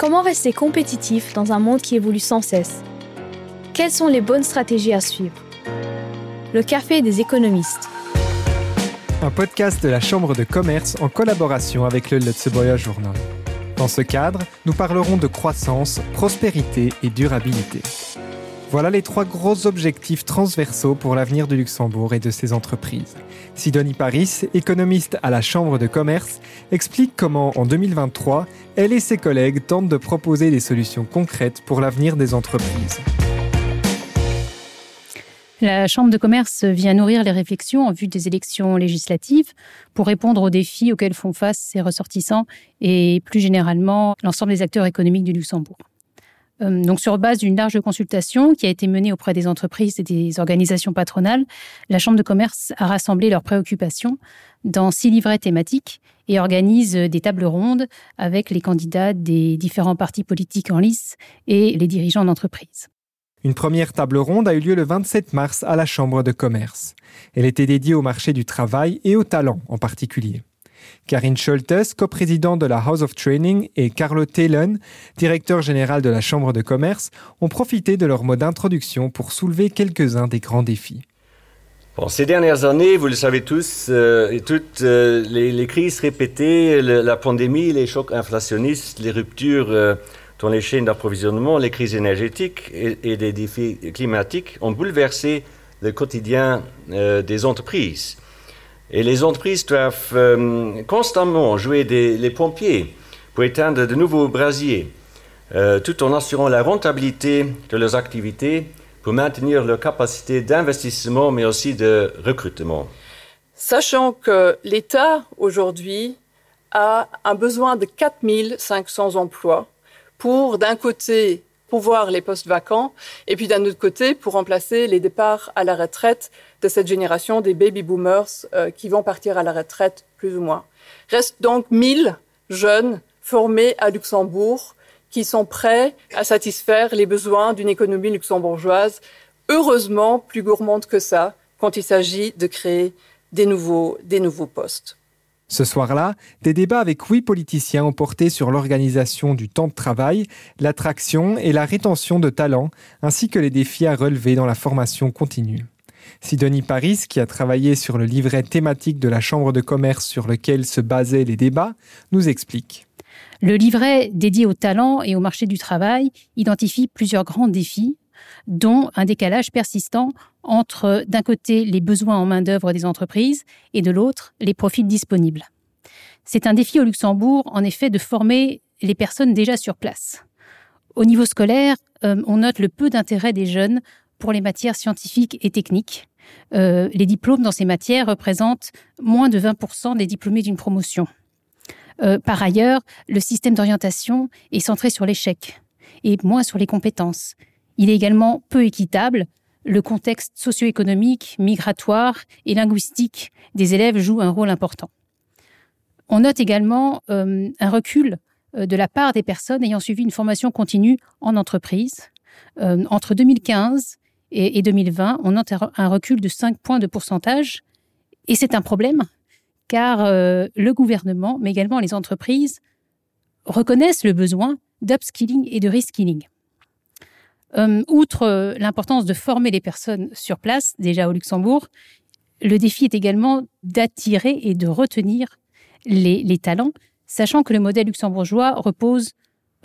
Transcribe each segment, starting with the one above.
Comment rester compétitif dans un monde qui évolue sans cesse? Quelles sont les bonnes stratégies à suivre? Le café des économistes. Un podcast de la Chambre de commerce en collaboration avec le Lutzeboya Journal. Dans ce cadre, nous parlerons de croissance, prospérité et durabilité. Voilà les trois gros objectifs transversaux pour l'avenir du Luxembourg et de ses entreprises. Sidonie Paris, économiste à la Chambre de commerce, explique comment, en 2023, elle et ses collègues tentent de proposer des solutions concrètes pour l'avenir des entreprises. La Chambre de commerce vient nourrir les réflexions en vue des élections législatives pour répondre aux défis auxquels font face ses ressortissants et plus généralement l'ensemble des acteurs économiques du Luxembourg. Euh, donc, sur base d'une large consultation qui a été menée auprès des entreprises et des organisations patronales, la Chambre de commerce a rassemblé leurs préoccupations dans six livrets thématiques et organise des tables rondes avec les candidats des différents partis politiques en lice et les dirigeants d'entreprise. Une première table ronde a eu lieu le 27 mars à la Chambre de commerce. Elle était dédiée au marché du travail et au talent en particulier. Karine Scholtes, coprésidente de la House of Training, et Carlo Thelen, directeur général de la Chambre de commerce, ont profité de leur mot d'introduction pour soulever quelques-uns des grands défis. Ces dernières années, vous le savez tous, euh, et toutes euh, les, les, crises répétées, la pandémie, les chocs inflationnistes, les ruptures euh, dans les chaînes d'approvisionnement, les crises énergétiques et, et, des défis climatiques ont bouleversé le quotidien des entreprises. Et les entreprises doivent euh, constamment jouer les pompiers pour éteindre de nouveaux brasiers, euh, tout en assurant la rentabilité de leurs activités pour maintenir leur capacité d'investissement, mais aussi de recrutement. Sachant que l'État, aujourd'hui, a un besoin de 4500 emplois pour, d'un côté, pouvoir les postes vacants, et puis d'un autre côté, pour remplacer les départs à la retraite de cette génération des baby boomers euh, qui vont partir à la retraite plus ou moins. Restent donc 1000 jeunes formés à Luxembourg qui sont prêts à satisfaire les besoins d'une économie luxembourgeoise, heureusement plus gourmande que ça, quand il s'agit de créer des des nouveaux postes. Ce soir-là, des débats avec huit politiciens ont porté sur l'organisation du temps de travail, l'attraction et la rétention de talents, ainsi que les défis à relever dans la formation continue. Sidonie Paris, qui a travaillé sur le livret thématique de la Chambre de commerce sur lequel se basaient les débats, nous explique. Le livret dédié au talent et au marché du travail identifie plusieurs grands défis, dont un décalage persistant entre, d'un côté, les besoins en main-d'œuvre des entreprises et de l'autre, les profits disponibles. C'est un défi au Luxembourg, en effet, de former les personnes déjà sur place. Au niveau scolaire, euh, on note le peu d'intérêt des jeunes pour les matières scientifiques et techniques. Euh, les diplômes dans ces matières représentent moins de 20% des diplômés d'une promotion. Euh, par ailleurs, le système d'orientation est centré sur l'échec et moins sur les compétences. Il est également peu équitable. Le contexte socio-économique, migratoire et linguistique des élèves joue un rôle important. On note également euh, un recul euh, de la part des personnes ayant suivi une formation continue en entreprise. Euh, entre 2015 et, et 2020, on note un recul de 5 points de pourcentage. Et c'est un problème car le gouvernement, mais également les entreprises, reconnaissent le besoin d'upskilling et de reskilling. Euh, outre euh, l'importance de former les personnes sur place, déjà au Luxembourg, le défi est également d'attirer et de retenir les, talents, sachant que le modèle luxembourgeois repose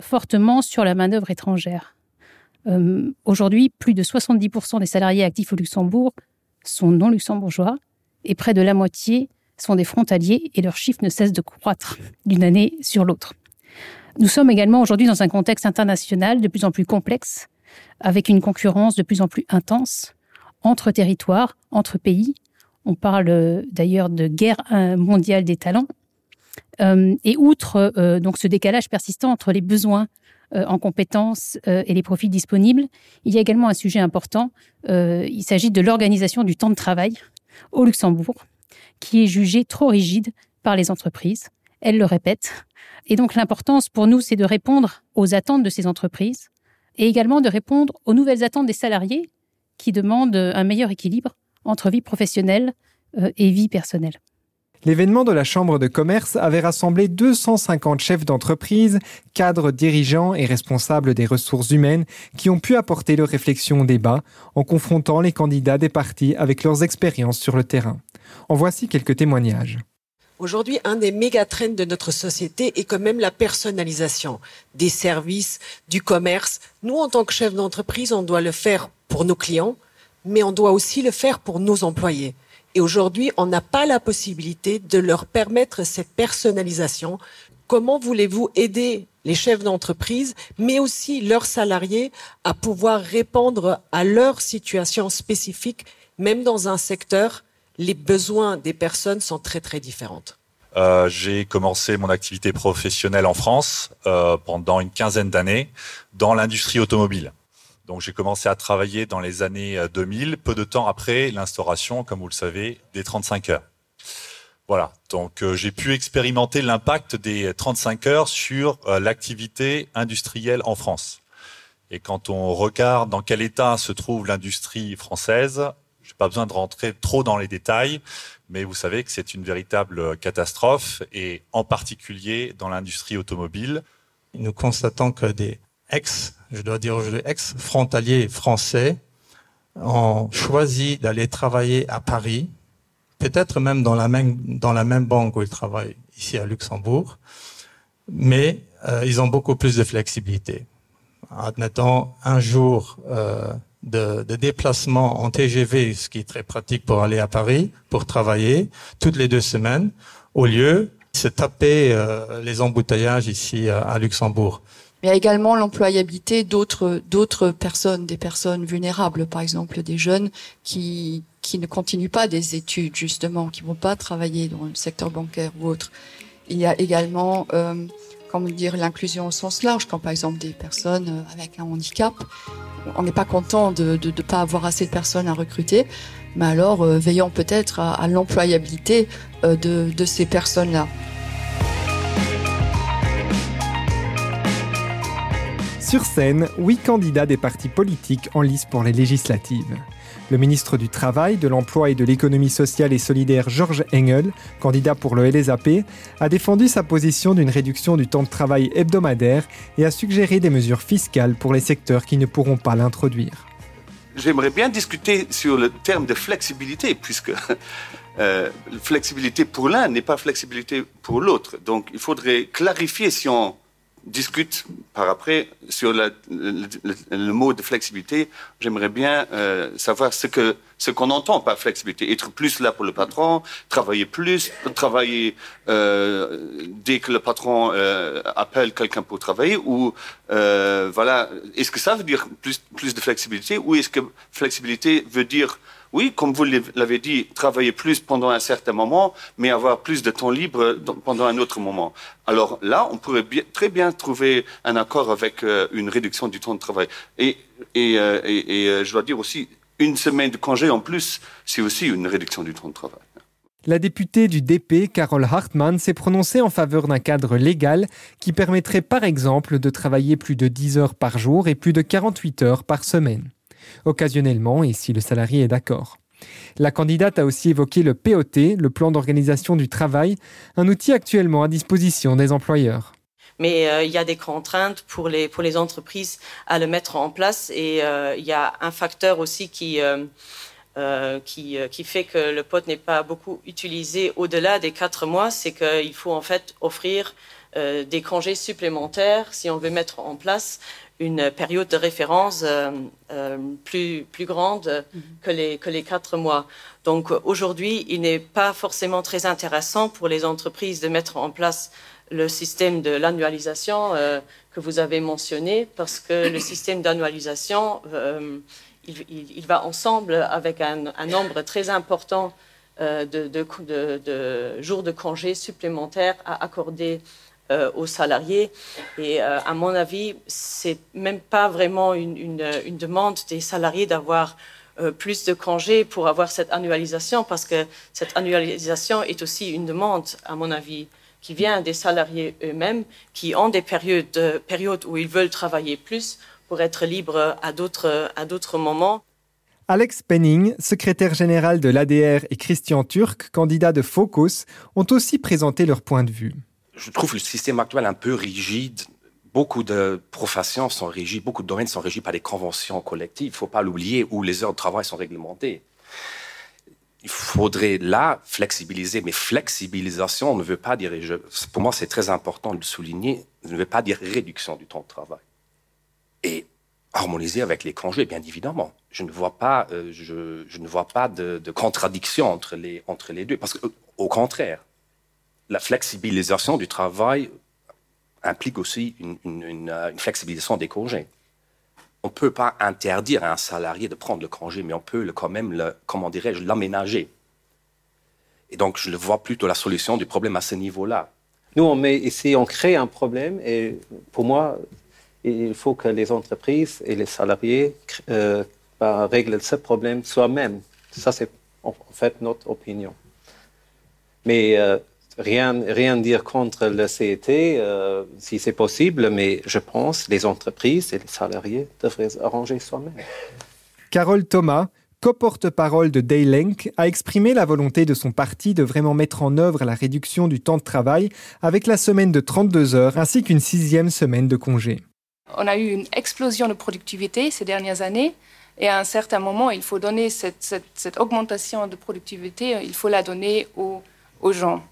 fortement sur la main-d'œuvre étrangère. Euh, Aujourd'hui, plus de 70% des salariés actifs au Luxembourg sont non luxembourgeois et près de la moitié sont des frontaliers et leur chiffre ne cesse de croître d'une année sur l'autre. Nous sommes également aujourd'hui dans un contexte international de plus en plus complexe, avec une concurrence de plus en plus intense entre territoires, entre pays. On parle d'ailleurs de guerre mondiale des talents. Euh, et outre euh, ce décalage persistant entre les besoins euh, en compétences euh, et les profits disponibles, il y a également un sujet important. Euh, il s'agit de l'organisation du temps de travail au Luxembourg qui est jugé trop rigide par les entreprises. Elles le répètent. Et donc l'importance pour nous, c'est de répondre aux attentes de ces entreprises et également de répondre aux nouvelles attentes des salariés qui demandent un meilleur équilibre entre vie professionnelle euh, et vie personnelle. L'événement de la Chambre de commerce avait rassemblé 250 chefs d'entreprise, cadres, dirigeants et responsables des ressources humaines qui ont pu apporter leur réflexion au débat en confrontant les candidats des partis avec leurs expériences sur le terrain. En voici quelques témoignages. Aujourd'hui, un des mégatrends de notre société est quand même la personnalisation des services, du commerce. Nous, en tant que chefs d'entreprise, on doit le faire pour nos clients, mais on doit aussi le faire pour nos employés. Et aujourd'hui, on n'a pas la possibilité de leur permettre cette personnalisation. Comment voulez-vous aider les chefs d'entreprise, mais aussi leurs salariés à pouvoir répondre à leur situation spécifique, même dans un secteur les besoins des personnes sont très très différentes. Euh, j'ai commencé mon activité professionnelle en France euh, pendant une quinzaine d'années dans l'industrie automobile. Donc j'ai commencé à travailler dans les années 2000, euh, peu de temps après l'instauration, comme vous le savez, des 35 heures. Voilà, donc euh, j'ai pu expérimenter l'impact des 35 heures sur euh, l'activité industrielle en France. Et quand on regarde dans quel état se trouve l'industrie française, je n'ai pas besoin de rentrer trop dans les détails, mais vous savez que c'est une véritable catastrophe, et en particulier dans l'industrie automobile. Nous constatons que des ex, je dois dire aujourd'hui ex-frontaliers français ont choisi d'aller travailler à Paris, peut-être même dans la même dans la même banque où ils travaillent ici à Luxembourg, mais euh, ils ont beaucoup plus de flexibilité. Admettons un jour euh, de, de, déplacement en TGV, ce qui est très pratique pour aller à Paris pour travailler toutes les deux semaines, au lieu de se taper euh, les embouteillages ici à Luxembourg mais il y a également l'employabilité d'autres d'autres personnes, des personnes vulnérables, par exemple des jeunes qui qui ne continuent pas des études justement, qui vont pas travailler dans le secteur bancaire ou autre. Il y a également euh, comment dire l'inclusion au sens large, quand par exemple des personnes euh, avec un handicap, on n'est pas content de ne pas avoir assez de personnes à recruter, mais alors euh, veillons peut-être à, à l'employabilité euh, de, de ces personnes-là. Sur scène, huit candidats des partis politiques en lice pour les législatives. Le ministre du Travail, de l'Emploi et de l'Économie sociale et solidaire Georges Engel, candidat pour le LSAP, a défendu sa position d'une réduction du temps de travail hebdomadaire et a suggéré des mesures fiscales pour les secteurs qui ne pourront pas l'introduire. J'aimerais bien discuter sur le terme de flexibilité, puisque euh, flexibilité pour l'un n'est pas flexibilité pour l'autre. Donc il faudrait clarifier si on discute par après sur le, mot de flexibilité. J'aimerais bien euh, savoir ce que ce qu'on entend par flexibilité. Être plus là pour le patron, travailler plus, travailler euh, dès que le patron euh, appelle quelqu'un pour travailler, ou euh, voilà. Est-ce que ça veut dire plus plus de flexibilité, ou est-ce que flexibilité veut dire oui, comme vous l'avez dit, travailler plus pendant un certain moment, mais avoir plus de temps libre pendant un autre moment. Alors là, on pourrait très bien trouver un accord avec euh, une réduction du temps de travail. Et, euh, euh, je dois dire aussi, une semaine de congé en plus, c'est aussi une réduction du temps de travail. La députée du DP, Carole Hartmann, s'est prononcée en faveur d'un cadre légal qui permettrait par exemple de travailler plus de 10 heures par jour et plus de 48 heures par semaine occasionnellement et si le salarié est d'accord. La candidate a aussi évoqué le POT, le plan d'organisation du travail, un outil actuellement à disposition des employeurs. Mais euh, il y a des contraintes pour les, pour les entreprises à le mettre en place et euh, il y a un facteur aussi qui, euh, qui, qui fait que le pot n'est pas beaucoup utilisé au-delà des quatre mois, c'est qu'il faut en fait offrir euh, des congés supplémentaires si on veut mettre en place une période de référence euh, euh, plus, plus grande mm -hmm. que, les, que les quatre mois. Donc aujourd'hui, il n'est pas forcément très intéressant pour les entreprises de mettre en place le système de l'annualisation euh, que vous avez mentionné, parce que le système d'annualisation, il, il, il va ensemble avec un, un nombre très important de, de, de, de jours de congés supplémentaires à accorder euh, aux salariés. Et euh, à mon avis, c'est même pas vraiment une, une, une demande des salariés d'avoir euh, plus de congés pour avoir cette annualisation, parce que cette annualisation est aussi une demande, à mon avis, qui vient des salariés eux-mêmes, qui ont des périodes, périodes où ils veulent travailler plus pour être libres à d'autres moments. Alex Penning, secrétaire général de l'ADR, et Christian Turc, candidat de Focus, ont aussi présenté leur point de vue. Je trouve le système actuel un peu rigide. Beaucoup de professions sont régies, beaucoup de domaines sont régis par des conventions collectives. Il ne faut pas l'oublier, où les heures de travail sont réglementées. Il faudrait là flexibiliser, mais flexibilisation ne veut pas dire, pour moi c'est très important de le souligner, ne veut pas dire réduction du temps de travail. Et harmoniser avec les congés, bien évidemment. Je ne vois pas, euh, je, ne vois pas de, contradiction entre les, entre les deux. Parce qu'au au contraire, la flexibilisation du travail implique aussi une, euh, flexibilisation des congés. On ne peut pas interdire à un salarié de prendre le congé, mais on peut le, quand même, le, comment dirais-je, l'aménager. Et donc, je vois plutôt la solution du problème à ce niveau-là. Nous, on met ici, on crée un problème, et pour moi, il faut que les entreprises et les salariés euh, bah, règlent ce problème soi-même. Ça, c'est en fait notre opinion. Mais euh, rien, rien dire contre le CET, euh, si c'est possible, mais je pense que les entreprises et les salariés devraient arranger soi-même. Carole Thomas, co-porte-parole de Daylenk, a exprimé la volonté de son parti de vraiment mettre en œuvre la réduction du temps de travail avec la semaine de 32 heures ainsi qu'une sixième semaine de congé. On a eu une explosion de productivité ces dernières années. Et à un certain moment, il faut donner cette, augmentation de productivité, il faut la donner aux, gens.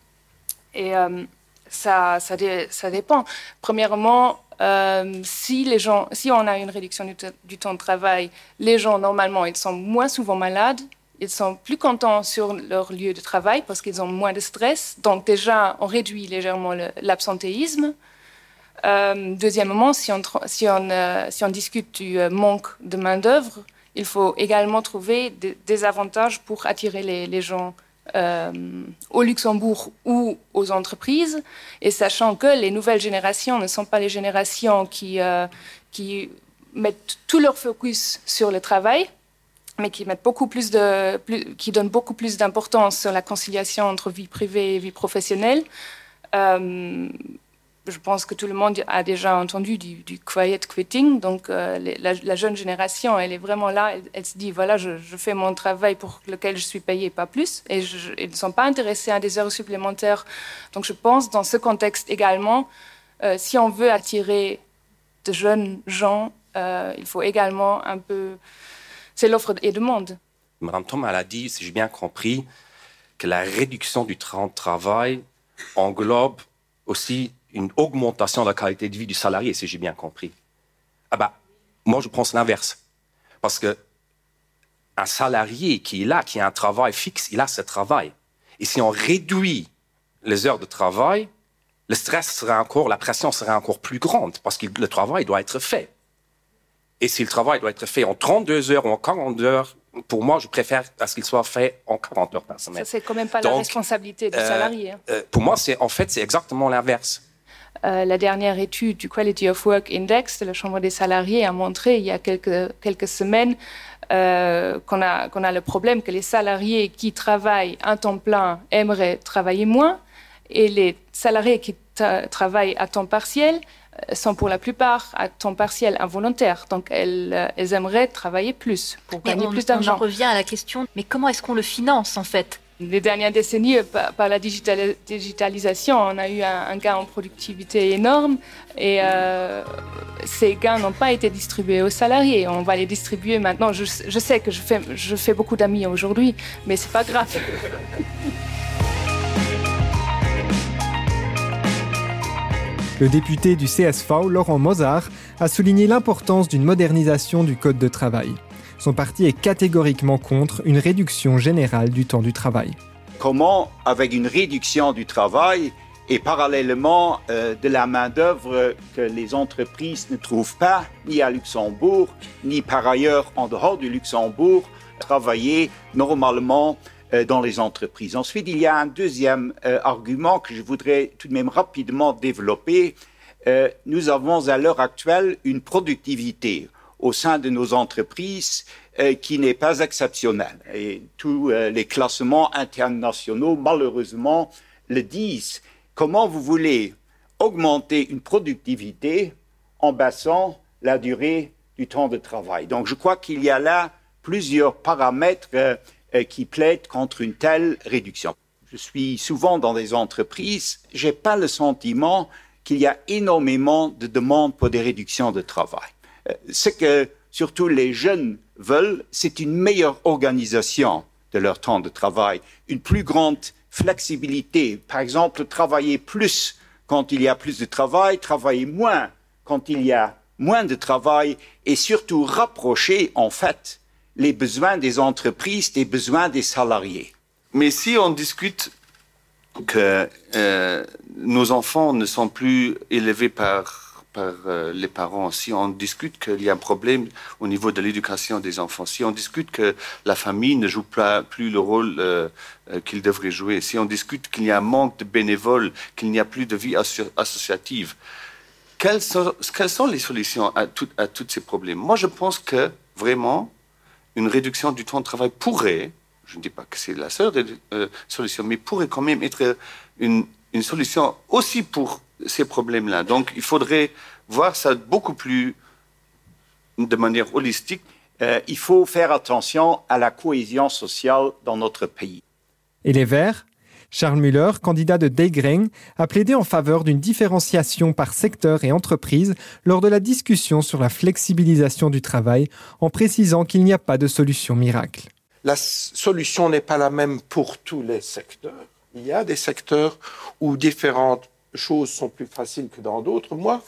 Et euh, ça, ça, dépend. Premièrement, euh, si, on a une réduction du, temps de travail, les gens, normalement, ils sont moins souvent malades, ils sont plus contents sur leur lieu de travail parce qu'ils ont moins de stress. Donc déjà, on réduit légèrement l'absentéisme. Euh, deuxièmement, si on, discute du manque de main-d'œuvre, il faut également trouver des, avantages pour attirer les gens au Luxembourg ou aux entreprises, et sachant que les nouvelles générations ne sont pas les générations qui, qui mettent tout leur focus sur le travail, mais qui mettent beaucoup plus de, qui donnent beaucoup plus d'importance sur la conciliation entre vie privée et vie professionnelle je pense que tout le monde a déjà entendu du, quiet quitting. Donc, euh, la, jeune génération, elle est vraiment là. Elle, se dit voilà, je, fais mon travail pour lequel je suis payée, pas plus. Et ils ne sont pas intéressés à des heures supplémentaires. Donc, je pense, dans ce contexte également, euh, si on veut attirer de jeunes gens, euh, il faut également un peu. C'est l'offre et demande. Madame Thomas a dit, si j'ai bien compris, que la réduction du temps de travail englobe aussi une augmentation de la qualité de vie du salarié, si j'ai bien compris. Ah bah, moi, je pense l'inverse. Parce que un salarié qui est là, qui a un travail fixe, il a ce travail. Et si on réduit les heures de travail, le stress serait encore, la pression serait encore plus grande parce que le travail doit être fait. Et si le travail doit être fait en 32 heures ou en 40 heures, pour moi, je préfère à ce qu'il soit fait en 40 heures par semaine. Ça, c'est quand même pas la responsabilité du euh, salarié. Hein. Euh, pour moi, c'est en fait, c'est exactement l'inverse. Euh, la dernière étude du Quality of Work Index de la Chambre des salariés a montré il y a quelques, quelques semaines euh, qu'on a, a le problème que les salariés qui travaillent un temps plein aimeraient travailler moins et les salariés qui travaillent à temps partiel euh, sont pour la plupart à temps partiel involontaire. Donc, elles, elles aimeraient travailler plus pour gagner plus d'argent. On en revient à la question, mais comment est-ce qu'on le finance en fait? Les dernières décennies, par, la digitalisation, on a eu un, gain en productivité énorme et euh, ces gains n'ont pas été distribués aux salariés. On va les distribuer maintenant. Je, sais que je fais, je fais beaucoup d'amis aujourd'hui, mais c'est pas grave. Le député du CSV, Laurent Mozart, a souligné l'importance d'une modernisation du Code de travail. Son parti est catégoriquement contre une réduction générale du temps du travail. Comment, avec une réduction du travail et parallèlement euh, de la main-d'œuvre que les entreprises ne trouvent pas, ni à Luxembourg, ni par ailleurs en dehors du Luxembourg, travailler normalement euh, dans les entreprises. Ensuite, il y a un deuxième euh, argument que je voudrais tout de même rapidement développer. nous avons à l'heure actuelle une productivité au sein de nos entreprises euh, qui n'est pas exceptionnel. Et tous euh, les classements internationaux, malheureusement, le disent. Comment vous voulez augmenter une productivité en baissant la durée du temps de travail? Donc je crois qu'il y a là plusieurs paramètres euh, qui plaident contre une telle réduction. Je suis souvent dans des entreprises, j'ai pas le sentiment qu'il y a énormément de demandes pour des réductions de travail. Euh, ce que surtout les jeunes veulent, c'est une meilleure organisation de leur temps de travail, une plus grande flexibilité. Par exemple, travailler plus quand il y a plus de travail, travailler moins quand il y a moins de travail et surtout rapprocher en fait les besoins des entreprises des besoins des salariés. Mais si on discute que euh, nos enfants ne sont plus élevés par, par euh, les parents, si on discute qu'il y a un problème au niveau de l'éducation des enfants, si on discute que la famille ne joue plus le rôle euh, euh qu'il devrait jouer, si on discute qu'il y a un manque de bénévoles, qu'il n'y a plus de vie asso associative, quelles sont, les solutions à, tous ces problèmes? Moi, je pense que vraiment, une réduction du temps de travail pourrait, je ne dis pas que c'est la seule euh, solution, mais pourrait quand même être une solution aussi pour ces problèmes-là. Donc, il faudrait voir ça beaucoup plus de manière holistique. Euh, il faut faire attention à la cohésion sociale dans notre pays. Et les Verts? Charles Muller, candidat de Deigreng, a plaidé en faveur d'une différenciation par secteur et entreprise lors de la discussion sur la flexibilisation du travail, en précisant qu'il n'y a pas de solution miracle. La solution n'est pas la même pour tous les secteurs. Il y a des secteurs où différentes choses sont plus faciles que dans d'autres. Moi,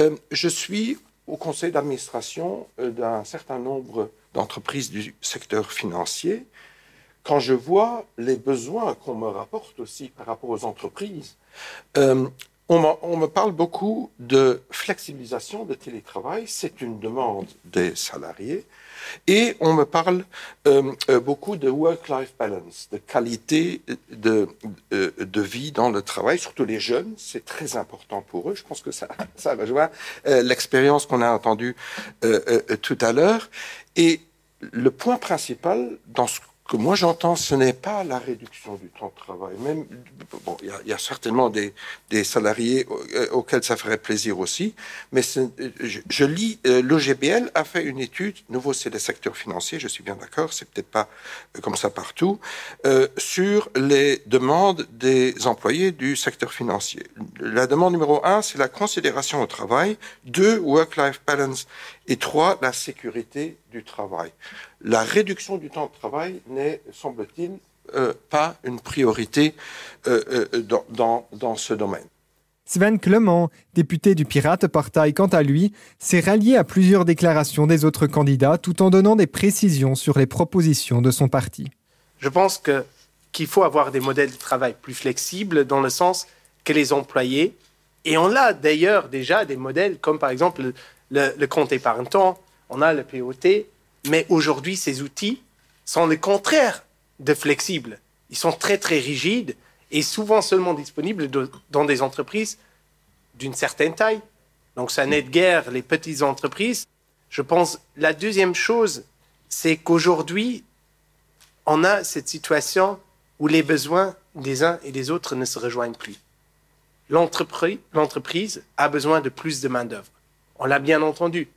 euh, je suis au conseil d'administration euh, d'un certain nombre d'entreprises du secteur financier. Quand je vois les besoins qu'on me rapporte aussi par rapport aux entreprises, euh, on, on, me parle beaucoup de flexibilisation de télétravail, c'est une demande des salariés, et on me parle euh, euh, beaucoup de work-life balance, de qualité de, euh, de, vie dans le travail, surtout les jeunes, c'est très important pour eux. Je pense que ça, ça rejoint euh, l'expérience qu'on a entendue tout à l'heure. Et le point principal dans ce que moi j'entends, ce n'est pas la réduction du temps de travail. Même, bon, il y, y, a certainement des, des salariés euh, auxquels ça ferait plaisir aussi, mais je, je, lis, euh, l'OGBL a fait une étude, nouveau c'est les secteurs financiers, je suis bien d'accord, c'est peut-être pas euh, comme ça partout, euh, sur les demandes des employés du secteur financier. La demande numéro un, c'est la considération au travail, deux, work-life balance, et trois, la sécurité du travail. La réduction du temps de travail n'est, semble-t-il, euh, pas une priorité euh, euh, dans, dans, dans ce domaine. Sven Clement, député du Pirate Party, quant à lui, s'est rallié à plusieurs déclarations des autres candidats tout en donnant des précisions sur les propositions de son parti. Je pense que qu'il faut avoir des modèles de travail plus flexibles dans le sens que les employés, et on a d'ailleurs déjà des modèles comme par exemple le, le, le compte épargne-temps, on a le POT, mais aujourd'hui ces outils sont le contraire de flexibles. Ils sont très très rigides et souvent seulement disponibles dans des entreprises d'une certaine taille. Donc ça n'aide guère les petites entreprises. Je pense la deuxième chose, c'est qu'aujourd'hui, on a cette situation où les besoins des uns et des autres ne se rejoignent plus. L'entreprise a besoin de plus de main-d'œuvre. On l'a bien entendu.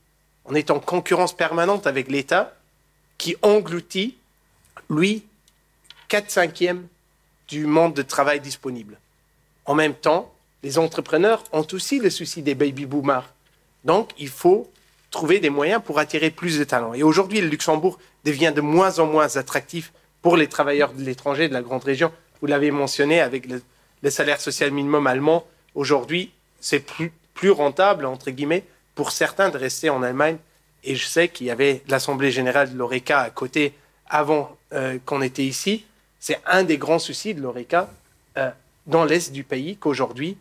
On est en concurrence permanente avec l'État qui engloutit, lui, 4 cinquièmes du monde de travail disponible. En même temps, les entrepreneurs ont aussi le souci des baby boomers. Donc, il faut trouver des moyens pour attirer plus de talents. Et aujourd'hui, le Luxembourg devient de moins en moins attractif pour les travailleurs de l'étranger, de la grande région. Vous l'avez mentionné avec le, salaire social minimum allemand. Aujourd'hui, c'est plus rentable, entre guillemets, pour certains de rester en Allemagne. Et je sais qu'il y avait l'Assemblée générale de l'ORECA à côté avant euh, qu'on était ici. C'est un des grands soucis de l'ORECA euh, dans l'est du pays qu'aujourd'hui,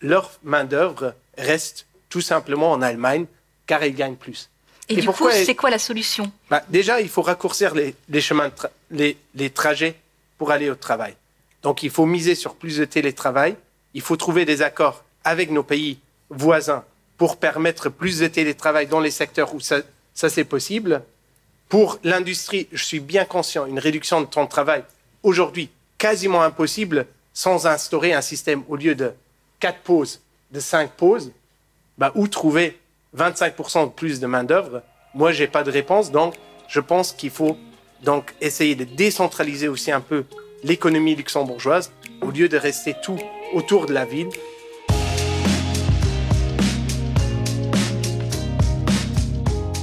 leur main-d'œuvre reste tout simplement en Allemagne car ils gagnent plus. Et, Et du coup, c'est quoi la solution? Bah, Déjà, il faut raccourcir les, les chemins, les, les trajets pour aller au travail. Donc, il faut miser sur plus de télétravail. Il faut trouver des accords avec nos pays voisins pour permettre plus de télétravail dans les secteurs où ça, c'est possible. Pour l'industrie, je suis bien conscient, une réduction de temps de travail aujourd'hui quasiment impossible sans instaurer un système au lieu de 4 pauses, de 5 pauses, bah, où trouver 25% de plus de main-d'œuvre? Moi, j'ai pas de réponse, donc je pense qu'il faut donc essayer de décentraliser aussi un peu l'économie luxembourgeoise au lieu de rester tout autour de la ville.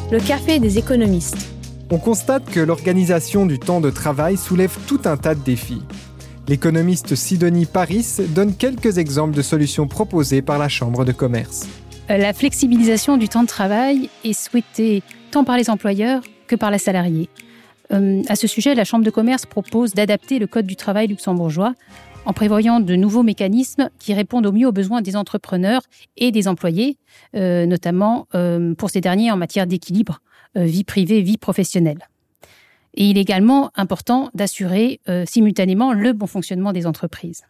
Le café des économistes. On constate que l'organisation du temps de travail soulève tout un tas de défis. L'économiste Sidonie Paris donne quelques exemples de solutions proposées par la Chambre de commerce. Euh, la flexibilisation du temps de travail est souhaitée tant par les employeurs que par les salariés. Euh, à ce sujet, la Chambre de commerce propose d'adapter le Code du travail luxembourgeois en prévoyant de nouveaux mécanismes qui répondent au mieux aux besoins des entrepreneurs et des employés, euh, notamment euh, pour ces derniers en matière d'équilibre vie privée, vie professionnelle. Et il est également important d'assurer simultanément le bon fonctionnement des entreprises.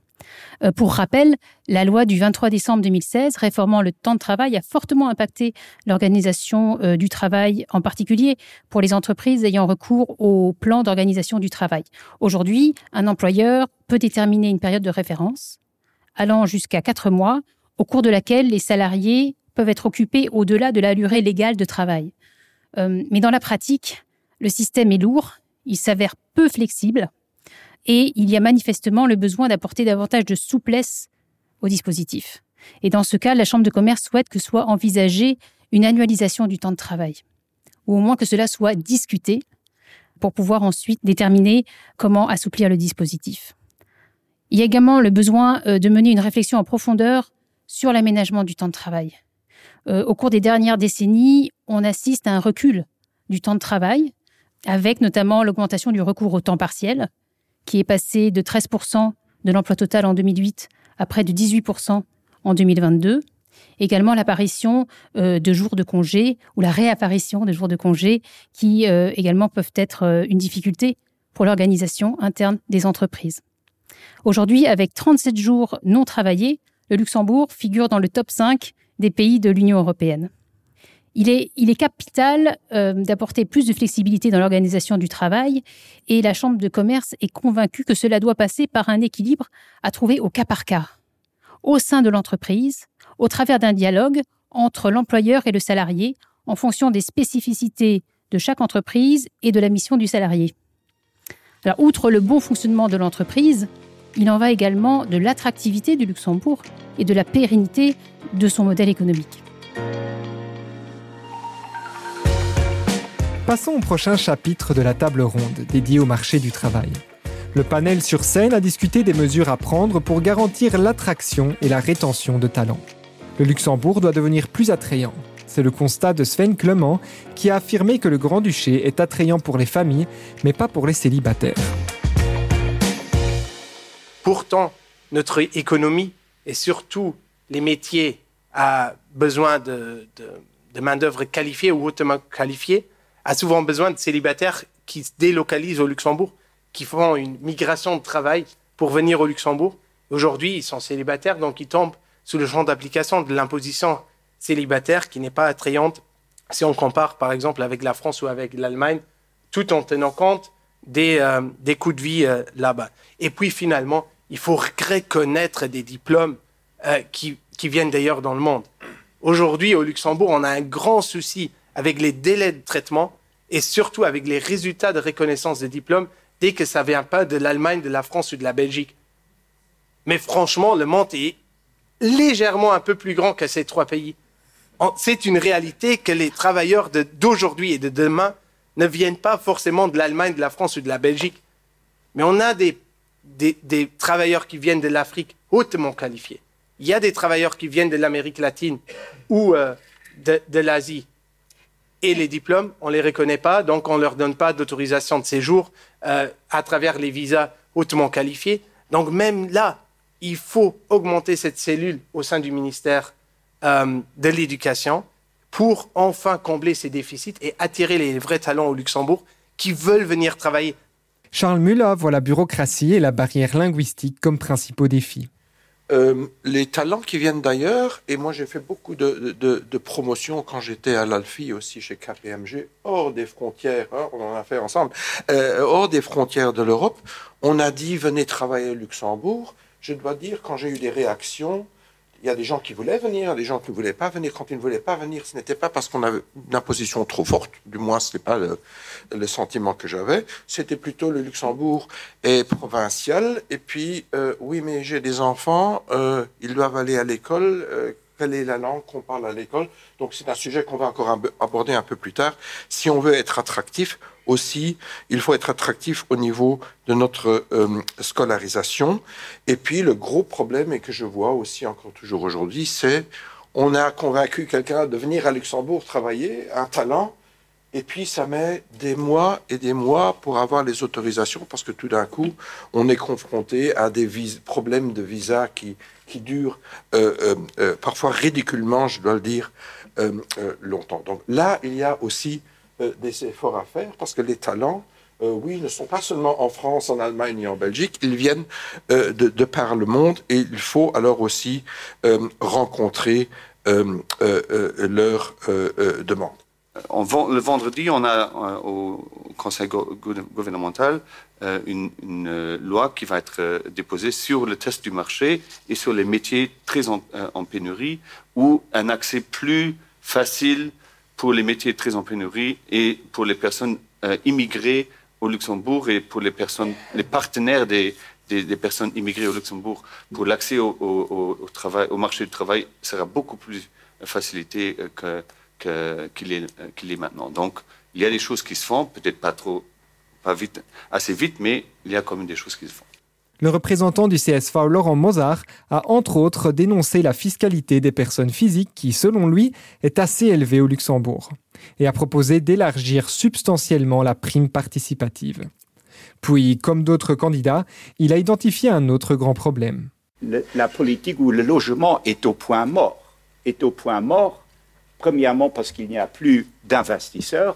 Euh, pour rappel, la loi du 23 décembre 2016 réformant le temps de travail a fortement impacté l'organisation euh, du travail, en particulier pour les entreprises ayant recours au plan d'organisation du travail. Aujourd'hui, un employeur peut déterminer une période de référence allant jusqu'à quatre mois, au cours de laquelle les salariés peuvent être occupés au-delà de la durée légale de travail. Euh, mais dans la pratique, le système est lourd, il s'avère peu flexible et il y a manifestement le besoin d'apporter davantage de souplesse au dispositif. Et dans ce cas, la Chambre de commerce souhaite que soit envisagée une annualisation du temps de travail, ou au moins que cela soit discuté pour pouvoir ensuite déterminer comment assouplir le dispositif. Il y a également le besoin euh, de mener une réflexion en profondeur sur l'aménagement du temps de travail. Euh, au cours des dernières décennies, on assiste à un recul du temps de travail, avec notamment l'augmentation du recours au temps partiel, qui est passé de 13% de l'emploi total en 2008 à près de 18% en 2022. Également l'apparition euh, de jours de congé ou la réapparition de jours de congé qui euh, également peuvent être euh, une difficulté pour l'organisation interne des entreprises. Aujourd'hui, avec 37 jours non travaillés, le Luxembourg figure dans le top 5 des pays de l'Union européenne. Il est, capital euh, d'apporter plus de flexibilité dans l'organisation du travail et la Chambre de commerce est convaincue que cela doit passer par un équilibre à trouver au cas par cas, au sein de l'entreprise, au travers d'un dialogue entre l'employeur et le salarié en fonction des spécificités de chaque entreprise et de la mission du salarié. Outre le bon fonctionnement de l'entreprise, il en va également de l'attractivité du Luxembourg et de la pérennité de son modèle économique. Passons au prochain chapitre de la table ronde dédiée au marché du travail. Le panel sur scène a discuté des mesures à prendre pour garantir l'attraction et la rétention de talents. Le Luxembourg doit devenir plus attrayant. C'est le constat de Sven Clement qui a affirmé que le Grand-Duché est attrayant pour les familles, mais pas pour les célibataires. Pourtant, notre économie et surtout les métiers a besoin de, main-d'œuvre qualifiée ou hautement qualifiée a souvent besoin de célibataires qui se délocalisent au Luxembourg, qui font une migration de travail pour venir au Luxembourg. Aujourd'hui, ils sont célibataires, donc ils tombent sous le champ d'application de l'imposition célibataire qui n'est pas attrayante si on compare par exemple avec la France ou avec l'Allemagne, tout en tenant compte des, euh, des coûts de vie euh, là-bas. Et puis finalement, il faut reconnaître des diplômes euh, qui, qui viennent d'ailleurs dans le monde. Aujourd'hui, au Luxembourg, on a un grand souci avec les délais de traitement et surtout avec les résultats de reconnaissance des diplômes dès que ça vient pas de l'Allemagne, de la France ou de la Belgique. Mais franchement, le monde est légèrement un peu plus grand que ces trois pays. C'est une réalité que les travailleurs d'aujourd'hui et de demain ne viennent pas forcément de l'Allemagne, de la France ou de la Belgique. Mais on a des, travailleurs qui viennent de l'Afrique hautement qualifiés. Il y a des travailleurs qui viennent de l'Amérique latine ou euh, de l'Asie et les diplômes, on les reconnaît pas, donc on leur donne pas d'autorisation de séjour euh, à travers les visas hautement qualifiés. Donc même là, il faut augmenter cette cellule au sein du ministère euh, de l'Éducation pour enfin combler ces déficits et attirer les vrais talents au Luxembourg qui veulent venir travailler. Charles Muller voit la bureaucratie et la barrière linguistique comme principaux défis. Euh, les talents qui viennent d'ailleurs, et moi j'ai fait beaucoup de, de, promotions quand j'étais à l'Alfi aussi chez KPMG, hors des frontières, hein, on en a fait ensemble, euh, hors des frontières de l'Europe, on a dit venez travailler au Luxembourg. Je dois dire, quand j'ai eu des réactions, Il y a des gens qui voulaient venir, des gens qui ne voulaient pas venir. Quand ils ne voulaient pas venir, ce n'était pas parce qu'on avait une imposition trop forte, du moins ce n'est pas le, sentiment que j'avais, c'était plutôt le Luxembourg est provincial, et puis, euh, oui, mais j'ai des enfants, euh, ils doivent aller à l'école, euh, quelle est la langue qu'on parle à l'école? Donc c'est un sujet qu'on va encore aborder un peu plus tard. Si on veut être attractif, aussi, il faut être attractif au niveau de notre euh, scolarisation. Et puis le gros problème, et que je vois aussi encore toujours aujourd'hui, c'est on a convaincu quelqu'un de venir à Luxembourg travailler, un talent, et puis ça met des mois et des mois pour avoir les autorisations, parce que tout d'un coup, on est confronté à des problèmes de visa qui, qui durent euh, euh, parfois ridiculement, je dois le dire, longtemps. Donc là, il y a aussi des efforts à faire, parce que les talents, oui, ne sont pas seulement en France, en Allemagne et en Belgique, ils viennent de, de, par le monde et il faut alors aussi rencontrer leurs demandes le vendredi, on a euh, au Conseil gouvernemental euh, une, euh, loi qui va être déposée sur le test du marché et sur les métiers très en, pénurie, ou un accès plus facile pour les métiers très en pénurie et pour les personnes immigrées au Luxembourg et pour les personnes, les partenaires des, des, personnes immigrées au Luxembourg, pour l'accès au, au, travail, au marché du travail sera beaucoup plus facilité que qu'il est, est, maintenant. Donc, il y a des choses qui se font, peut-être pas trop, pas vite, assez vite, mais il y a quand même des choses qui se font. Le représentant du CSV, Laurent Mozart, a entre autres dénoncé la fiscalité des personnes physiques qui, selon lui, est assez élevée au Luxembourg, et a proposé d'élargir substantiellement la prime participative. Puis, comme d'autres candidats, il a identifié un autre grand problème. la politique où le logement est au point mort, est au point mort Premièrement parce qu'il n'y a plus d'investisseurs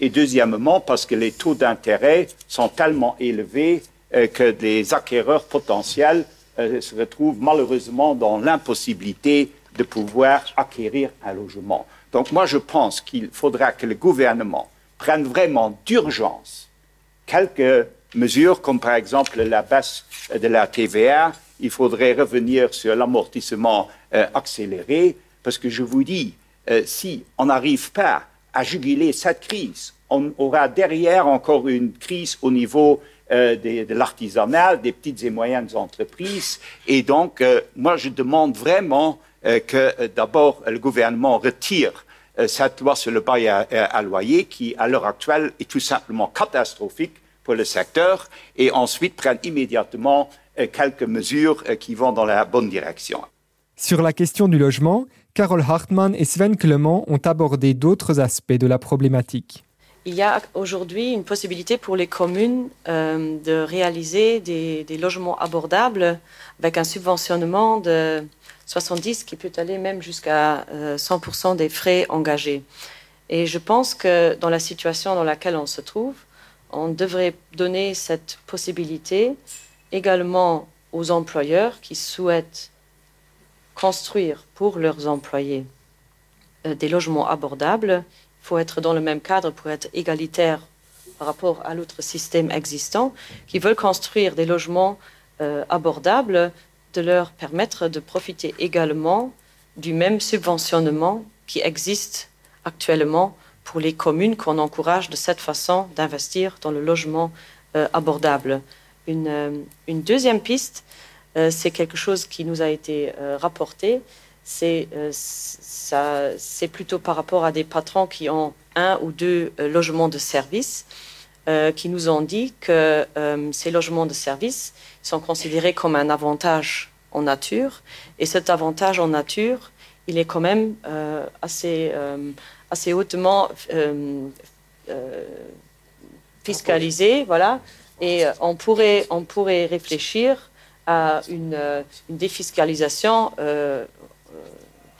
et deuxièmement parce que les taux d'intérêt sont tellement élevés que les acquéreurs potentiels euh, se retrouvent malheureusement dans l'impossibilité de pouvoir acquérir un logement. Donc moi je pense qu'il faudra que le gouvernement prenne vraiment d'urgence quelques mesures comme par exemple la baisse de la TVA. Il faudrait revenir sur l'amortissement euh, accéléré parce que je vous dis, euh, si on n'arrive pas à juguler cette crise, on aura derrière encore une crise au niveau euh, de l'artisanat, des petites et moyennes entreprises. Et donc, euh, moi, je demande vraiment que d'abord le gouvernement retire cette loi sur le bail à, loyer qui, à l'heure actuelle, est tout simplement catastrophique pour le secteur et ensuite prenne immédiatement quelques mesures qui vont dans la bonne direction. Sur la question du logement, Carole Hartmann et Sven Clement ont abordé d'autres aspects de la problématique. Il y a aujourd'hui une possibilité pour les communes euh, de réaliser des, logements abordables avec un subventionnement de 70 qui peut aller même jusqu'à 100% euh, des frais engagés. Et je pense que dans la situation dans laquelle on se trouve, on devrait donner cette possibilité également aux employeurs qui souhaitent construire pour leurs employés euh, des logements abordables, faut être dans le même cadre pour être égalitaire par rapport à l'autre système existant, qui veulent construire des logements euh, abordables, de leur permettre de profiter également du même subventionnement qui existe actuellement pour les communes qu'on encourage de cette façon d'investir dans le logement euh, abordable. Une, une, deuxième piste, euh, c'est quelque chose qui nous a été euh, Euh, c'est plutôt par rapport à des patrons qui ont un ou deux logements de service qui nous ont dit que ces logements de service sont considérés comme un avantage en nature. Et cet avantage en nature, il est quand même assez, assez hautement fiscalisé. Voilà. Et on, pourrait, on pourrait réfléchir à une, euh, défiscalisation euh, euh,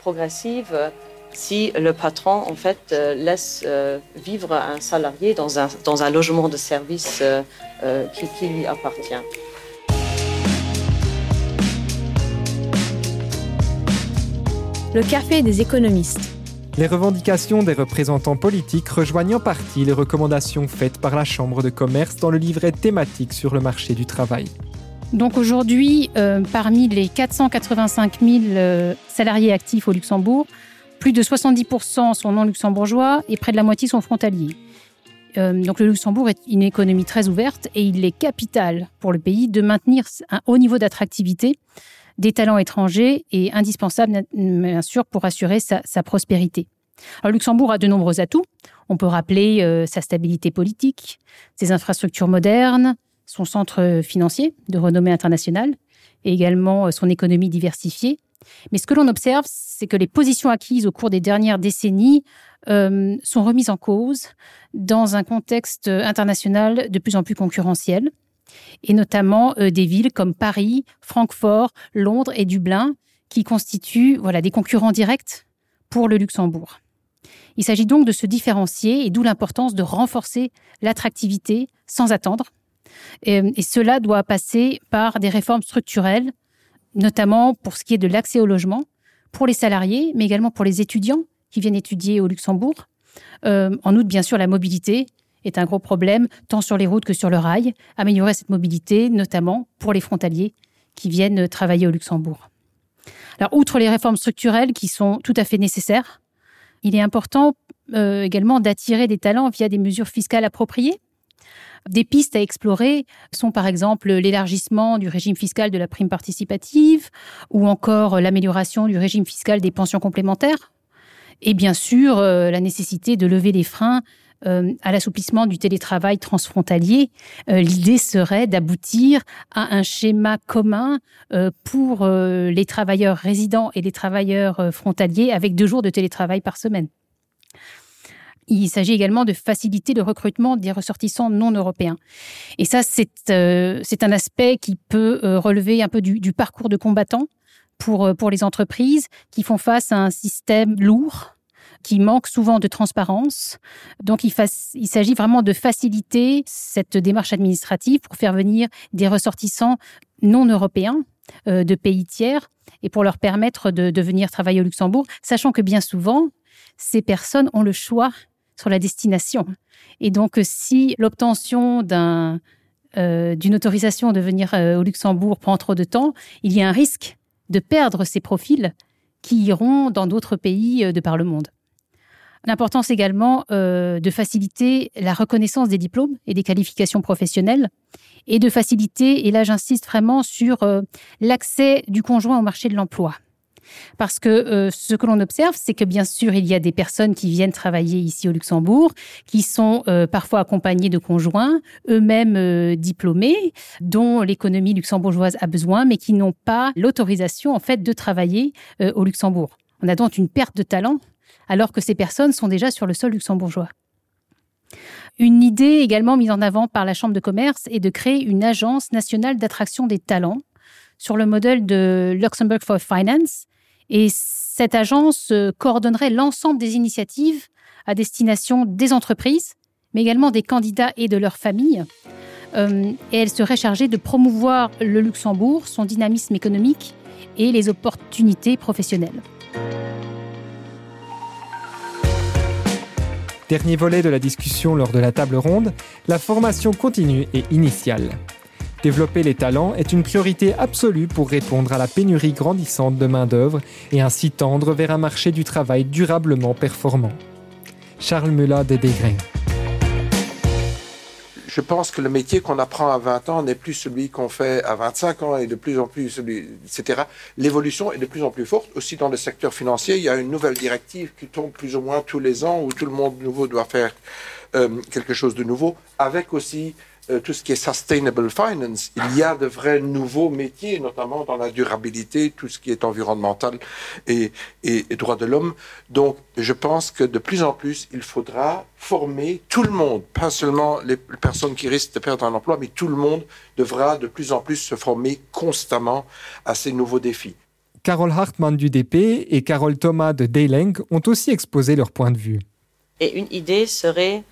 progressive si le patron en fait laisse vivre un salarié dans un, dans un logement de service qui, qui lui appartient. Le café des économistes. Les revendications des représentants politiques rejoignent en partie les recommandations faites par la Chambre de commerce dans le livret thématique sur le marché du travail. Donc aujourd'hui, euh, parmi les 485 000 salariés actifs au Luxembourg, plus de 70% sont non luxembourgeois et près de la moitié sont frontaliers. donc le Luxembourg est une économie très ouverte et il est capital pour le pays de maintenir un haut niveau d'attractivité des talents étrangers et indispensable, bien sûr, pour assurer sa, prospérité. Alors, Luxembourg a de nombreux atouts. On peut rappeler euh, sa stabilité politique, ses infrastructures modernes, son centre financier de renommée internationale et également euh, son économie diversifiée. Mais ce que l'on observe, c'est que les positions acquises au cours des dernières décennies euh, sont remises en cause dans un contexte international de plus en plus concurrentiel et notamment euh, des villes comme Paris, Francfort, Londres et Dublin, qui constituent voilà, des concurrents directs pour le Luxembourg. Il s'agit donc de se différencier et d'où l'importance de renforcer l'attractivité sans attendre. Et, et, cela doit passer par des réformes structurelles, notamment pour ce qui est de l'accès au logement, pour les salariés, mais également pour les étudiants qui viennent étudier au Luxembourg. Euh, en outre, bien sûr, la mobilité est un gros problème, tant sur les routes que sur le rail. Améliorer cette mobilité, notamment pour les frontaliers qui viennent travailler au Luxembourg. Alors, outre les réformes structurelles qui sont tout à fait nécessaires, il est important euh, également d'attirer des talents via des mesures fiscales appropriées. Des pistes à explorer sont par exemple l'élargissement du régime fiscal de la prime participative ou encore l'amélioration du régime fiscal des pensions complémentaires. Et bien sûr, euh, la nécessité de lever les freins euh, à l'assouplissement du télétravail transfrontalier, euh, l'idée serait d'aboutir à un schéma commun pour les travailleurs résidents et les travailleurs frontaliers avec deux jours de télétravail par semaine. Il s'agit également de faciliter le recrutement des ressortissants non européens. Et ça, c'est un aspect qui peut relever un peu du, parcours de combattant pour, pour les entreprises qui font face à un système lourd, qui manque souvent de transparence. Donc, il, s'agit vraiment de faciliter cette démarche administrative pour faire venir des ressortissants non européens euh, de pays tiers et pour leur permettre de, venir travailler au Luxembourg, sachant que bien souvent, ces personnes ont le choix sur la destination. Et donc, si l'obtention euh, d'une autorisation de venir euh, au Luxembourg prend trop de temps, il y a un risque de perdre ces profils qui iront dans d'autres pays de par le monde. L'importance également euh, de faciliter la reconnaissance des diplômes et des qualifications professionnelles et de faciliter, et là j'insiste vraiment sur euh, l'accès du conjoint au marché de l'emploi. Parce que euh, ce que l'on observe, c'est que bien sûr, il y a des personnes qui viennent travailler ici au Luxembourg, qui sont parfois accompagnées de conjoints, eux-mêmes diplômés, dont l'économie luxembourgeoise a besoin, mais qui n'ont pas l'autorisation en fait de travailler au Luxembourg. On a donc une perte de talent alors que ces personnes sont déjà sur le sol luxembourgeois. Une idée également mise en avant par la Chambre de commerce est de créer une agence nationale d'attraction des talents sur le modèle de Luxembourg for Finance. Et cette agence euh, coordonnerait l'ensemble des initiatives à destination des entreprises, mais également des candidats et de leurs familles. Euh, et elle serait chargée de promouvoir le Luxembourg, son dynamisme économique et les opportunités professionnelles. Dernier volet de la discussion lors de la table ronde, la formation continue et initiale. Développer les talents est une priorité absolue pour répondre à la pénurie grandissante de main-d'œuvre et ainsi tendre vers un marché du travail durablement performant. Charles Muller de Desgrains je pense que le métier qu'on apprend à 20 ans n'est plus celui qu'on fait à 25 ans et de plus en plus celui, etc. L'évolution est de plus en plus forte. Aussi dans le secteur financier, il y a une nouvelle directive qui tombe plus ou moins tous les ans où tout le monde nouveau doit faire euh, quelque chose de nouveau, avec aussi euh, tout ce qui est sustainable finance. Il y a de vrais nouveaux métiers, notamment dans la durabilité, tout ce qui est environnemental et, et, et droit de l'homme. Donc, je pense que de plus en plus, il faudra former tout le monde, pas seulement les personnes qui risquent de perdre un emploi, mais tout le monde devra de plus en plus se former constamment à ces nouveaux défis. Carole Hartmann du DP et Carole Thomas de Dayleng ont aussi exposé leur point de vue. Et une idée serait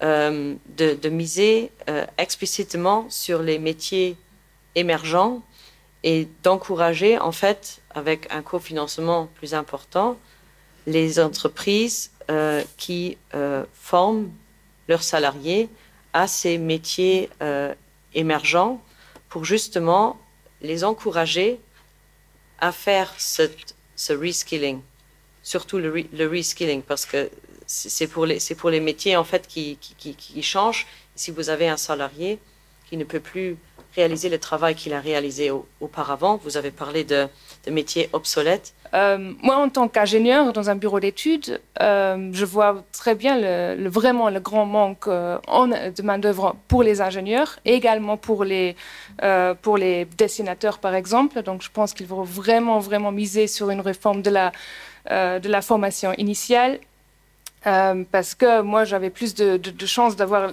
euh, de, miser euh, explicitement sur les métiers émergents et d'encourager, en fait, avec un cofinancement plus important, les entreprises euh, qui forment leurs salariés à ces métiers émergents pour justement les encourager à faire ce, reskilling, surtout le, le reskilling, parce que c'est pour, les, métiers en fait qui, changent. Si vous avez un salarié qui ne peut plus réaliser le travail qu'il a réalisé auparavant, vous avez parlé de, métiers obsolètes. Euh, moi, en tant qu'ingénieur dans un bureau d'études, euh, je vois très bien le, vraiment le grand manque euh, de main-d'œuvre pour les ingénieurs et également pour les, dessinateurs, par exemple. Donc, je pense qu'il faut vraiment, vraiment miser sur une réforme de la formation initiale euh, parce que moi, j'avais plus de, de, chances d'avoir,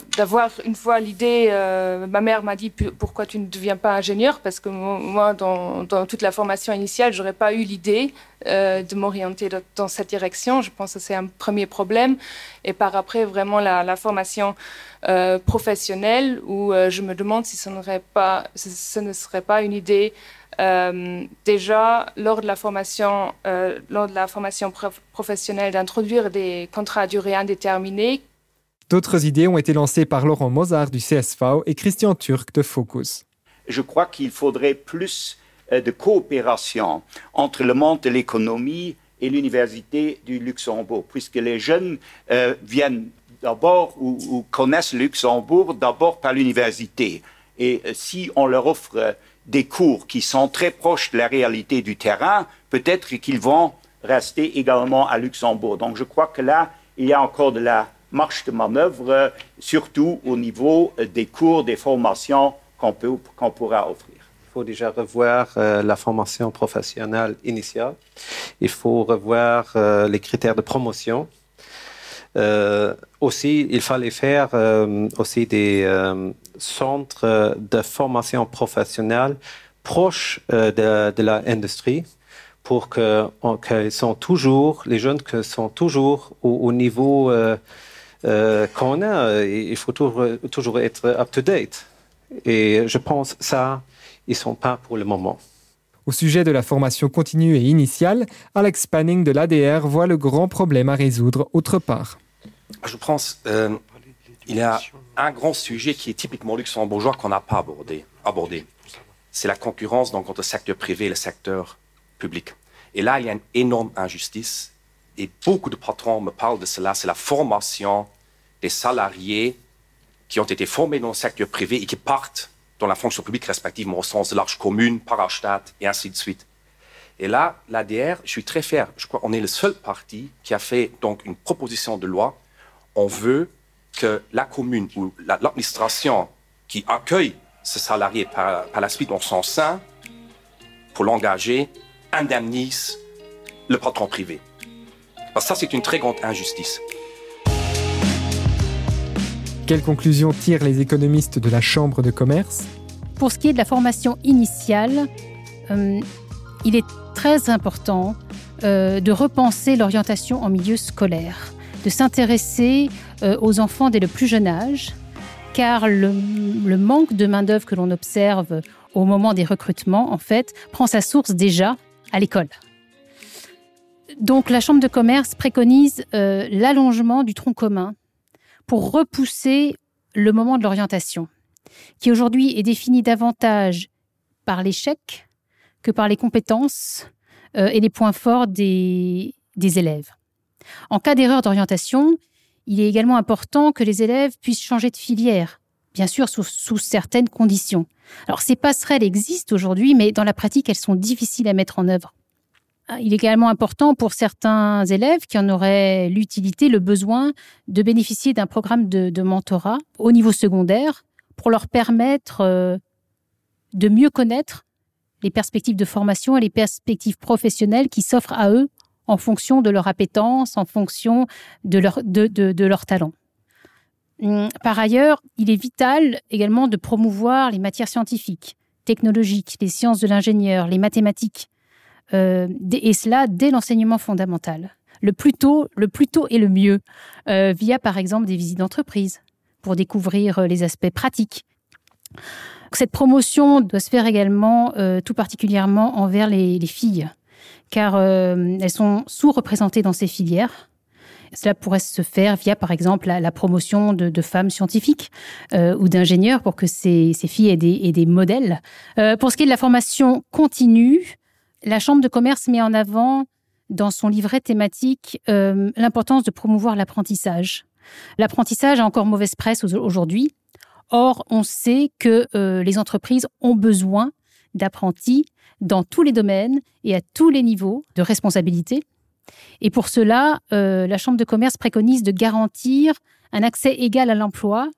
une fois l'idée. Euh, ma mère m'a dit pourquoi tu ne deviens pas ingénieur? Parce que moi, dans, toute la formation initiale, j'aurais pas eu l'idée euh, de m'orienter dans, cette direction. Je pense que c'est un premier problème. Et par après, vraiment la, formation professionnelle, où je me demande si ce ne serait pas une idée euh, déjà, lors de la formation, euh, lors de la formation professionnelle, d'introduire des contrats à durée indéterminée. D'autres idées ont été lancées par Laurent Mozart du CSV et Christian Turc de Focus. Je crois qu'il faudrait plus euh, de coopération entre le monde de l'économie et l'Université du Luxembourg, puisque les jeunes viennent d'abord ou, ou, connaissent Luxembourg d'abord par l'université. Et si on leur offre des cours qui sont très proches de la réalité du terrain, peut-être qu'ils vont rester également à Luxembourg. Donc je crois que là, il y a encore de la marche de manœuvre, surtout au niveau des cours, des formations qu'on qu'on pourra offrir. Il faut déjà revoir euh, la formation professionnelle initiale. Il faut revoir euh, les critères de promotion. Euh, aussi, il fallait faire aussi des centres de formation professionnelle proches euh, de, de l'industrie pour que, que sont toujours, les jeunes que sont toujours au, niveau euh, euh, qu'on a. Il faut toujours, toujours être up-to-date. Et je pense ça, ils ne sont pas pour le moment. Au sujet de la formation continue et initiale, Alex Panning de l'ADR voit le grand problème à résoudre autre part. Je pense il y a un grand sujet qui est typiquement luxembourgeois qu'on n'a pas abordé. C'est la concurrence donc, entre le secteur privé et le secteur public. Et là, il y a une énorme injustice. Et beaucoup de patrons me parlent de cela. C'est la formation des salariés qui ont été formés dans le secteur privé et qui partent dans la fonction publique, respectivement au sens de l'arche commune, Parastadt et ainsi de suite. Et là, l'ADR, je suis très fier. Je crois qu'on est le seul parti qui a fait donc une proposition de loi. On veut que la commune ou l'administration qui accueille ce salarié par, la suite dans son sein pour l'engager indemnise le patron privé. Parce que ça, c'est une très grande injustice. Quelles conclusions tirent les économistes de la Chambre de commerce? Pour ce qui est de la formation initiale, euh, il est très important euh, de repenser l'orientation en milieu scolaire de s'intéresser euh, aux enfants dès le plus jeune âge, car le, manque de main-d'œuvre que l'on observe au moment des recrutements, en fait, prend sa source déjà à l'école. Donc la Chambre de commerce préconise euh, l'allongement du tronc commun pour repousser le moment de l'orientation, qui aujourd'hui est défini davantage par l'échec que par les compétences euh, et les points forts des élèves. En cas d'erreur d'orientation, il est également important que les élèves puissent changer de filière, bien sûr sous, certaines conditions. Alors ces passerelles existent aujourd'hui, mais dans la pratique, elles sont difficiles à mettre en œuvre. Il est également important pour certains élèves qui en auraient l'utilité, le besoin de bénéficier d'un programme de, mentorat au niveau secondaire pour leur permettre euh, de mieux connaître les perspectives de formation et les perspectives professionnelles qui s'offrent à eux en fonction de leur appétence, en fonction de leur, de, talent. Hum, par ailleurs, il est vital également de promouvoir les matières scientifiques, technologiques, les sciences de l'ingénieur, les mathématiques, euh, et cela dès l'enseignement fondamental. Le plus tôt, le plus tôt et le mieux, euh, via par exemple des visites d'entreprise pour découvrir euh, les aspects pratiques. Cette promotion doit se faire également tout particulièrement envers les filles car euh, elles sont sous-représentées dans ces filières. Cela pourrait se faire via, par exemple, la, promotion de, femmes scientifiques euh, ou d'ingénieurs pour que ces, filles aient des, modèles. Euh, pour ce qui est de la formation continue, la Chambre de commerce met en avant dans son livret thématique l'importance de promouvoir l'apprentissage. L'apprentissage a encore mauvaise presse aujourd'hui. Or, on sait que les entreprises ont besoin d'apprentis dans tous les domaines et à tous les niveaux de responsabilité. Et pour cela, euh, la Chambre de commerce préconise de garantir un accès égal à l'emploi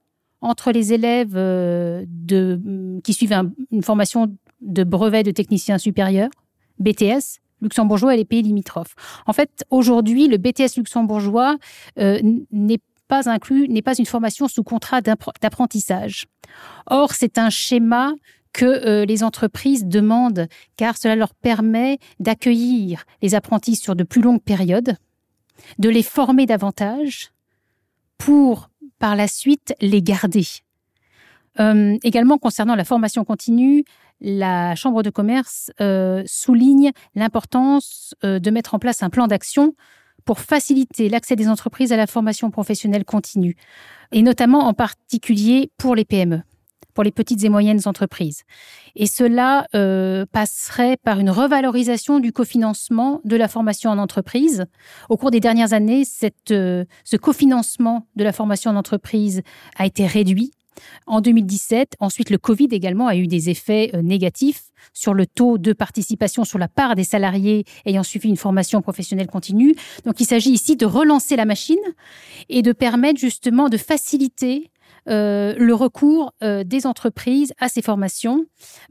entre les élèves euh, de, qui suivent une formation de brevet de technicien supérieur, BTS, luxembourgeois et les pays limitrophes. En fait, aujourd'hui, le BTS luxembourgeois euh, n'est pas inclus, n'est pas une formation sous contrat d'apprentissage. Or, c'est un schéma que euh, les entreprises demandent, car cela leur permet d'accueillir les apprentis sur de plus longues périodes, de les former davantage pour par la suite les garder. Euh, également concernant la formation continue, la Chambre de commerce euh, souligne l'importance de mettre en place un plan d'action pour faciliter l'accès des entreprises à la formation professionnelle continue, et notamment en particulier pour les PME pour les petites et moyennes entreprises. Et cela euh, passerait par une revalorisation du cofinancement de la formation en entreprise. Au cours des dernières années, cette, euh, ce cofinancement de la formation en entreprise a été réduit. En 2017, ensuite, le Covid également a eu des effets euh, négatifs sur le taux de participation sur la part des salariés ayant suivi une formation professionnelle continue. Donc, il s'agit ici de relancer la machine et de permettre justement de faciliter euh, le recours euh, des entreprises à ces formations.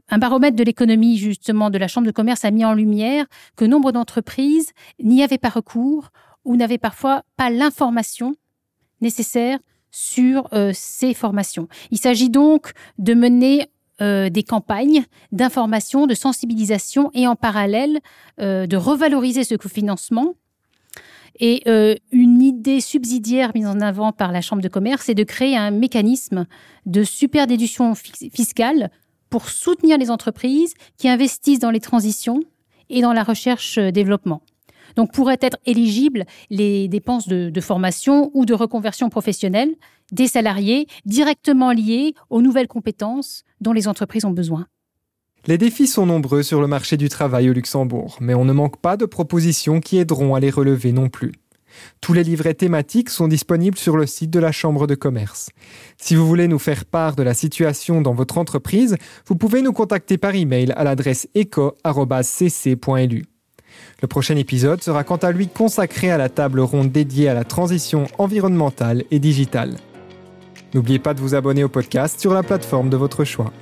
Un baromètre de l'économie, justement, de la Chambre de commerce a mis en lumière que nombre d'entreprises n'y avaient pas recours ou n'avaient parfois pas l'information nécessaire sur euh, ces formations. Il s'agit donc de mener des campagnes d'information, de sensibilisation et en parallèle de revaloriser ce financement et euh, une idée subsidiaire mise en avant par la Chambre de commerce est de créer un mécanisme de super déduction fiscale pour soutenir les entreprises qui investissent dans les transitions et dans la recherche-développement. Donc pourraient être éligibles les dépenses de, formation ou de reconversion professionnelle des salariés directement liées aux nouvelles compétences dont les entreprises ont besoin. Les défis sont nombreux sur le marché du travail au Luxembourg, mais on ne manque pas de propositions qui aideront à les relever non plus. Tous les livrets thématiques sont disponibles sur le site de la Chambre de commerce. Si vous voulez nous faire part de la situation dans votre entreprise, vous pouvez nous contacter par email à l'adresse eco.cc.lu. Le prochain épisode sera quant à lui consacré à la table ronde dédiée à la transition environnementale et digitale. N'oubliez pas de vous abonner au podcast sur la plateforme de votre choix.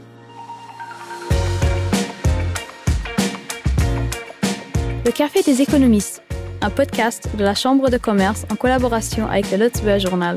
Le Café des économistes, un podcast de la Chambre de commerce en collaboration avec le Lutzburg Journal.